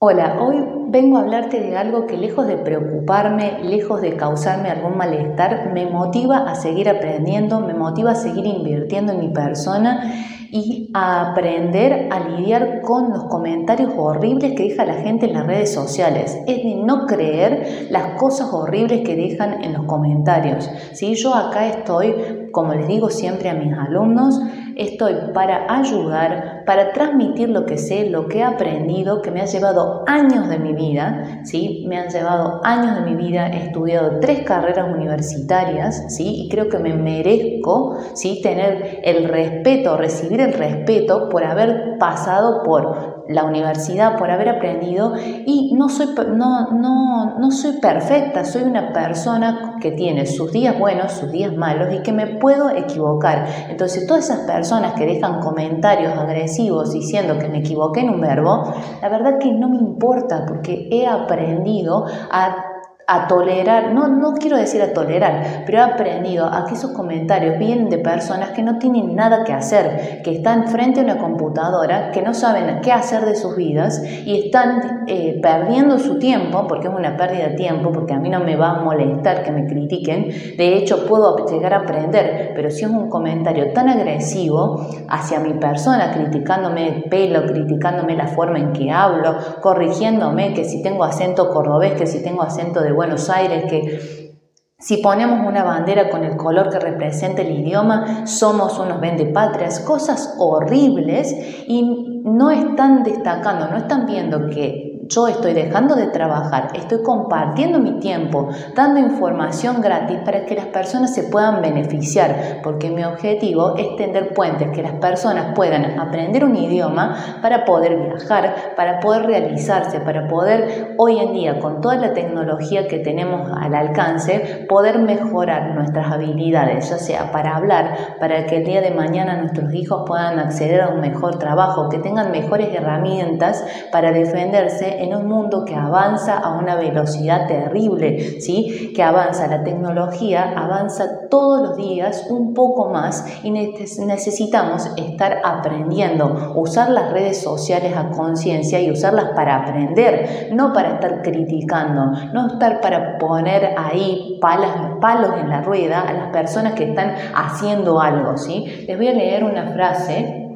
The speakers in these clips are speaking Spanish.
Hola, hoy vengo a hablarte de algo que lejos de preocuparme, lejos de causarme algún malestar, me motiva a seguir aprendiendo, me motiva a seguir invirtiendo en mi persona y a aprender a lidiar con los comentarios horribles que deja la gente en las redes sociales. Es de no creer las cosas horribles que dejan en los comentarios. Si Yo acá estoy, como les digo siempre a mis alumnos, estoy para ayudar, para transmitir lo que sé, lo que he aprendido, que me ha llevado años de mi vida, ¿sí? Me han llevado años de mi vida, he estudiado tres carreras universitarias, ¿sí? Y creo que me merezco, ¿sí? Tener el respeto, recibir el respeto por haber pasado por la universidad, por haber aprendido y no soy, no, no, no soy perfecta, soy una persona que tiene sus días buenos, sus días malos y que me puedo equivocar. Entonces todas esas personas que dejan comentarios agresivos diciendo que me equivoqué en un verbo, la verdad que no me importa porque he aprendido a a tolerar, no, no quiero decir a tolerar, pero he aprendido a que esos comentarios vienen de personas que no tienen nada que hacer, que están frente a una computadora, que no saben qué hacer de sus vidas y están eh, perdiendo su tiempo, porque es una pérdida de tiempo, porque a mí no me va a molestar que me critiquen, de hecho puedo llegar a aprender, pero si es un comentario tan agresivo hacia mi persona, criticándome el pelo, criticándome la forma en que hablo, corrigiéndome que si tengo acento cordobés, que si tengo acento de Buenos Aires, que si ponemos una bandera con el color que representa el idioma, somos unos vendepatrias, cosas horribles y no están destacando, no están viendo que yo estoy dejando de trabajar, estoy compartiendo mi tiempo, dando información gratis para que las personas se puedan beneficiar, porque mi objetivo es tender puentes, que las personas puedan aprender un idioma para poder viajar, para poder realizarse, para poder hoy en día, con toda la tecnología que tenemos al alcance, poder mejorar nuestras habilidades, ya sea para hablar, para que el día de mañana nuestros hijos puedan acceder a un mejor trabajo, que tengan mejores herramientas para defenderse en un mundo que avanza a una velocidad terrible, ¿sí? que avanza, la tecnología avanza todos los días un poco más y necesitamos estar aprendiendo, usar las redes sociales a conciencia y usarlas para aprender, no para estar criticando, no estar para poner ahí palos en la rueda a las personas que están haciendo algo. ¿sí? Les voy a leer una frase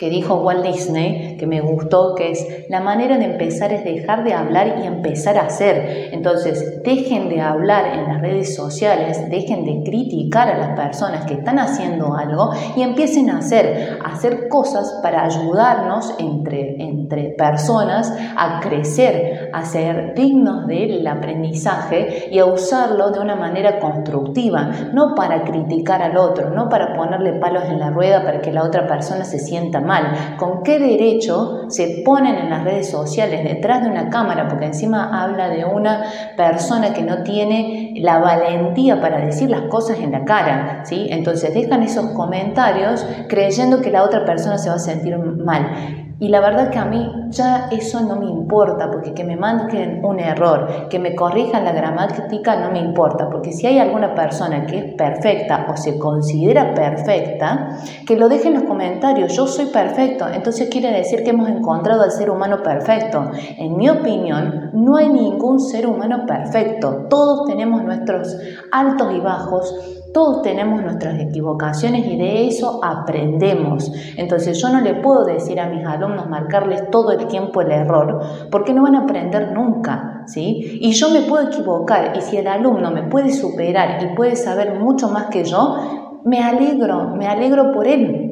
que dijo Walt Disney, que me gustó, que es, la manera de empezar es dejar de hablar y empezar a hacer. Entonces, dejen de hablar en las redes sociales, dejen de criticar a las personas que están haciendo algo y empiecen a hacer, hacer cosas para ayudarnos entre, entre personas a crecer, a ser dignos del aprendizaje y a usarlo de una manera constructiva, no para criticar al otro, no para ponerle palos en la rueda para que la otra persona se sienta mal ¿Con qué derecho se ponen en las redes sociales detrás de una cámara? Porque encima habla de una persona que no tiene la valentía para decir las cosas en la cara, ¿sí? Entonces dejan esos comentarios creyendo que la otra persona se va a sentir mal. Y la verdad que a mí ya eso no me importa, porque que me manden un error, que me corrijan la gramática no me importa, porque si hay alguna persona que es perfecta o se considera perfecta, que lo deje en los comentarios, yo soy perfecto, entonces quiere decir que hemos encontrado al ser humano perfecto. En mi opinión, no hay ningún ser humano perfecto, todos tenemos nuestros altos y bajos, todos tenemos nuestras equivocaciones y de eso aprendemos. Entonces yo no le puedo decir a mis alumnos marcarles todo el tiempo el error porque no van a aprender nunca, ¿sí? Y yo me puedo equivocar y si el alumno me puede superar y puede saber mucho más que yo, me alegro, me alegro por él.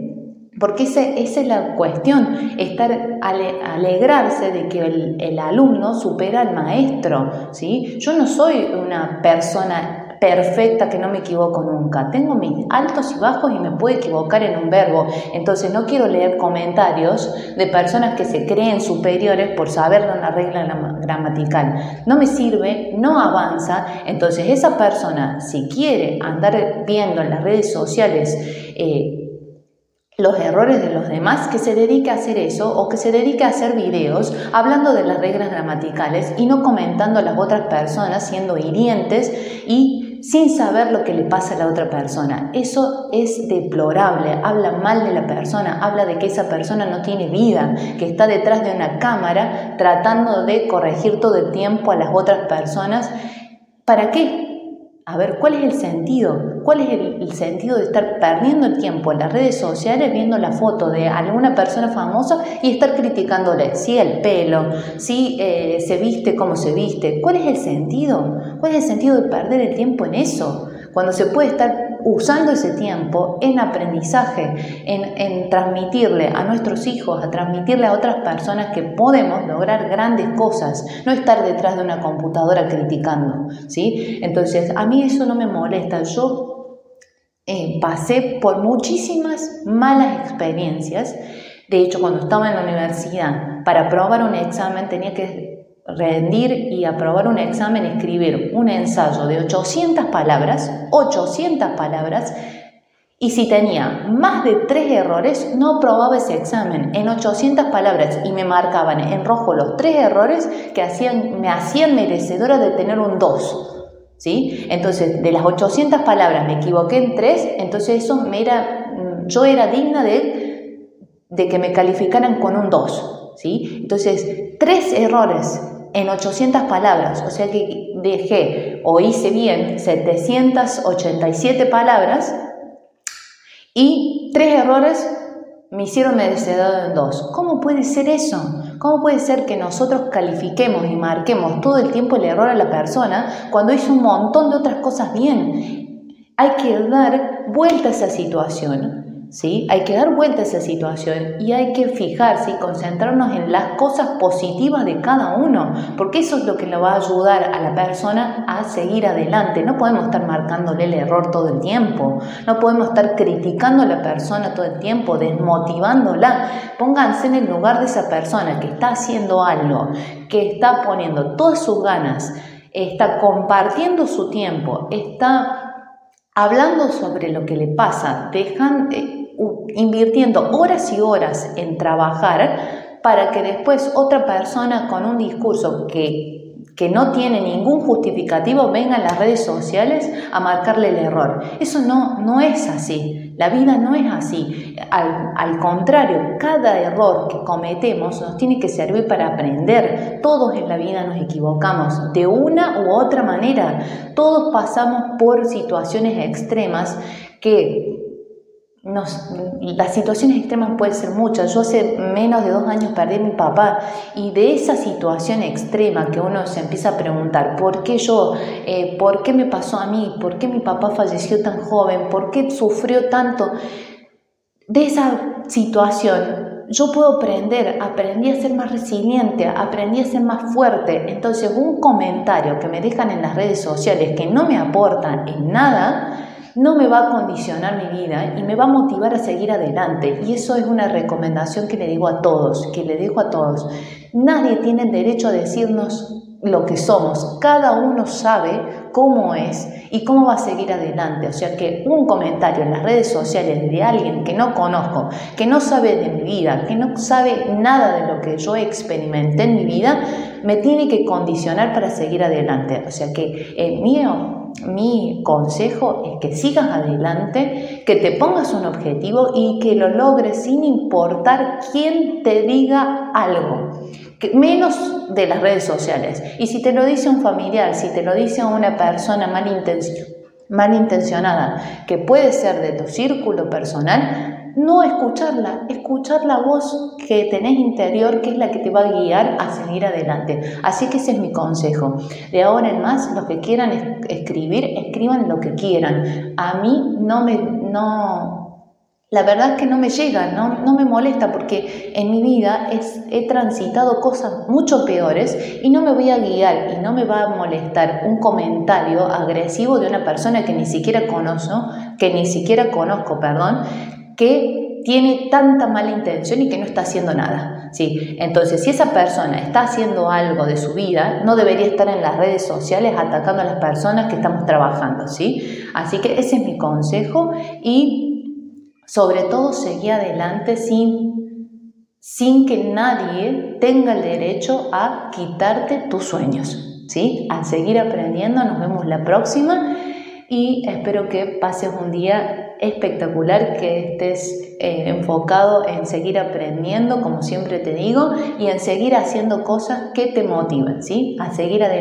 Porque esa, es la cuestión, estar alegrarse de que el, el alumno supera al maestro, ¿sí? Yo no soy una persona perfecta que no me equivoco nunca. Tengo mis altos y bajos y me puedo equivocar en un verbo. Entonces no quiero leer comentarios de personas que se creen superiores por saber una regla gramatical. No me sirve, no avanza. Entonces esa persona, si quiere andar viendo en las redes sociales, eh, los errores de los demás, que se dedique a hacer eso o que se dedique a hacer videos hablando de las reglas gramaticales y no comentando a las otras personas siendo hirientes y sin saber lo que le pasa a la otra persona. Eso es deplorable, habla mal de la persona, habla de que esa persona no tiene vida, que está detrás de una cámara tratando de corregir todo el tiempo a las otras personas. ¿Para qué? A ver, ¿cuál es el sentido? ¿Cuál es el, sentido de estar perdiendo el tiempo en las redes sociales viendo la foto de alguna persona famosa y estar criticándole? Si el pelo, si eh, se viste como se viste. ¿Cuál es el sentido? ¿Cuál es el sentido de perder el tiempo en eso? Cuando se puede estar usando ese tiempo en aprendizaje, en, transmitirle a nuestros hijos, a transmitirle a otras personas que podemos lograr grandes cosas, no estar detrás de una computadora criticando, ¿sí? Entonces, a mí eso no me molesta, yo eh, pasé por muchísimas malas experiencias, de hecho, cuando estaba en la universidad, para aprobar un examen tenía que rendir y aprobar un examen, escribir un ensayo de 800 palabras, 800 palabras, y si tenía más de tres errores, no aprobaba ese examen en 800 palabras y me marcaban en rojo los tres errores que me hacían merecedora de tener un 2. ¿Sí? Entonces, de las 800 palabras me equivoqué en tres, entonces eso me era, yo era digna de, de que me calificaran con un 2. ¿sí? Entonces, tres errores en 800 palabras, o sea que dejé o hice bien 787 palabras y tres errores me hicieron merecedor en dos. ¿Cómo puede ser eso? ¿Cómo puede ser que nosotros califiquemos y marquemos todo el tiempo el error a la persona cuando hizo un montón de otras cosas bien? Hay que dar vuelta a esa situación ¿sí? Hay que dar vuelta a esa situación y hay que fijarse y concentrarnos en las cosas positivas de cada uno, porque eso es lo que le va a ayudar a la persona a seguir adelante. No podemos estar marcándole el error todo el tiempo, no podemos estar criticando a la persona todo el tiempo, desmotivándola. Pónganse en el lugar de esa persona que está haciendo algo, que está poniendo todas sus ganas, está compartiendo su tiempo, está hablando sobre lo que le pasa, dejan, eh, invirtiendo horas y horas en trabajar para que después otra persona con un discurso que que no tiene ningún justificativo venga en las redes sociales a marcarle el error. Eso no, no es así. La vida no es así. Al, al, contrario, cada error que cometemos nos tiene que servir para aprender. Todos en la vida nos equivocamos de una u otra manera. Todos pasamos por situaciones extremas que las situaciones extremas pueden ser muchas. Yo hace menos de dos años perdí a mi papá y de esa situación extrema que uno se empieza a preguntar, ¿por qué yo? Eh, ¿Por qué me pasó a mí? ¿Por qué mi papá falleció tan joven? ¿Por qué sufrió tanto? De esa situación yo puedo aprender, aprendí a ser más resiliente, aprendí a ser más fuerte. Entonces un comentario que me dejan en las redes sociales que no me aportan en nada, no me va a condicionar mi vida y me va a motivar a seguir adelante. Y eso es una recomendación que le digo a todos, que le dejo a todos. Nadie tiene el derecho a decirnos lo que somos. Cada uno sabe cómo es y cómo va a seguir adelante. O sea que un comentario en las redes sociales de alguien que no conozco, que no sabe de mi vida, que no sabe nada de lo que yo experimenté en mi vida, me tiene que condicionar para seguir adelante. O sea que el mío mi consejo es que sigas adelante, que te pongas un objetivo y que lo logres sin importar quién te diga algo, menos de las redes sociales. Y si te lo dice un familiar, si te lo dice una persona malintencionada, que puede ser de tu círculo personal, no escucharla, escuchar la voz que tenés interior, que es la que te va a guiar a seguir adelante. Así que ese es mi consejo. De ahora en más, los que quieran escribir, escriban lo que quieran. A mí no me, no, la verdad es que no me llega, no, no me molesta porque en mi vida he transitado cosas mucho peores y no me voy a guiar y no me va a molestar un comentario agresivo de una persona que ni siquiera conozco, que ni siquiera conozco, perdón, que tiene tanta mala intención y que no está haciendo nada. ¿sí? Entonces, si esa persona está haciendo algo de su vida, no debería estar en las redes sociales atacando a las personas que estamos trabajando. ¿sí? Así que ese es mi consejo y sobre todo seguir adelante sin, sin que nadie tenga el derecho a quitarte tus sueños. ¿sí? A seguir aprendiendo, nos vemos la próxima y espero que pases un día espectacular, que estés eh, enfocado en seguir aprendiendo, como siempre te digo, y en seguir haciendo cosas que te motiven, ¿sí? A seguir adelante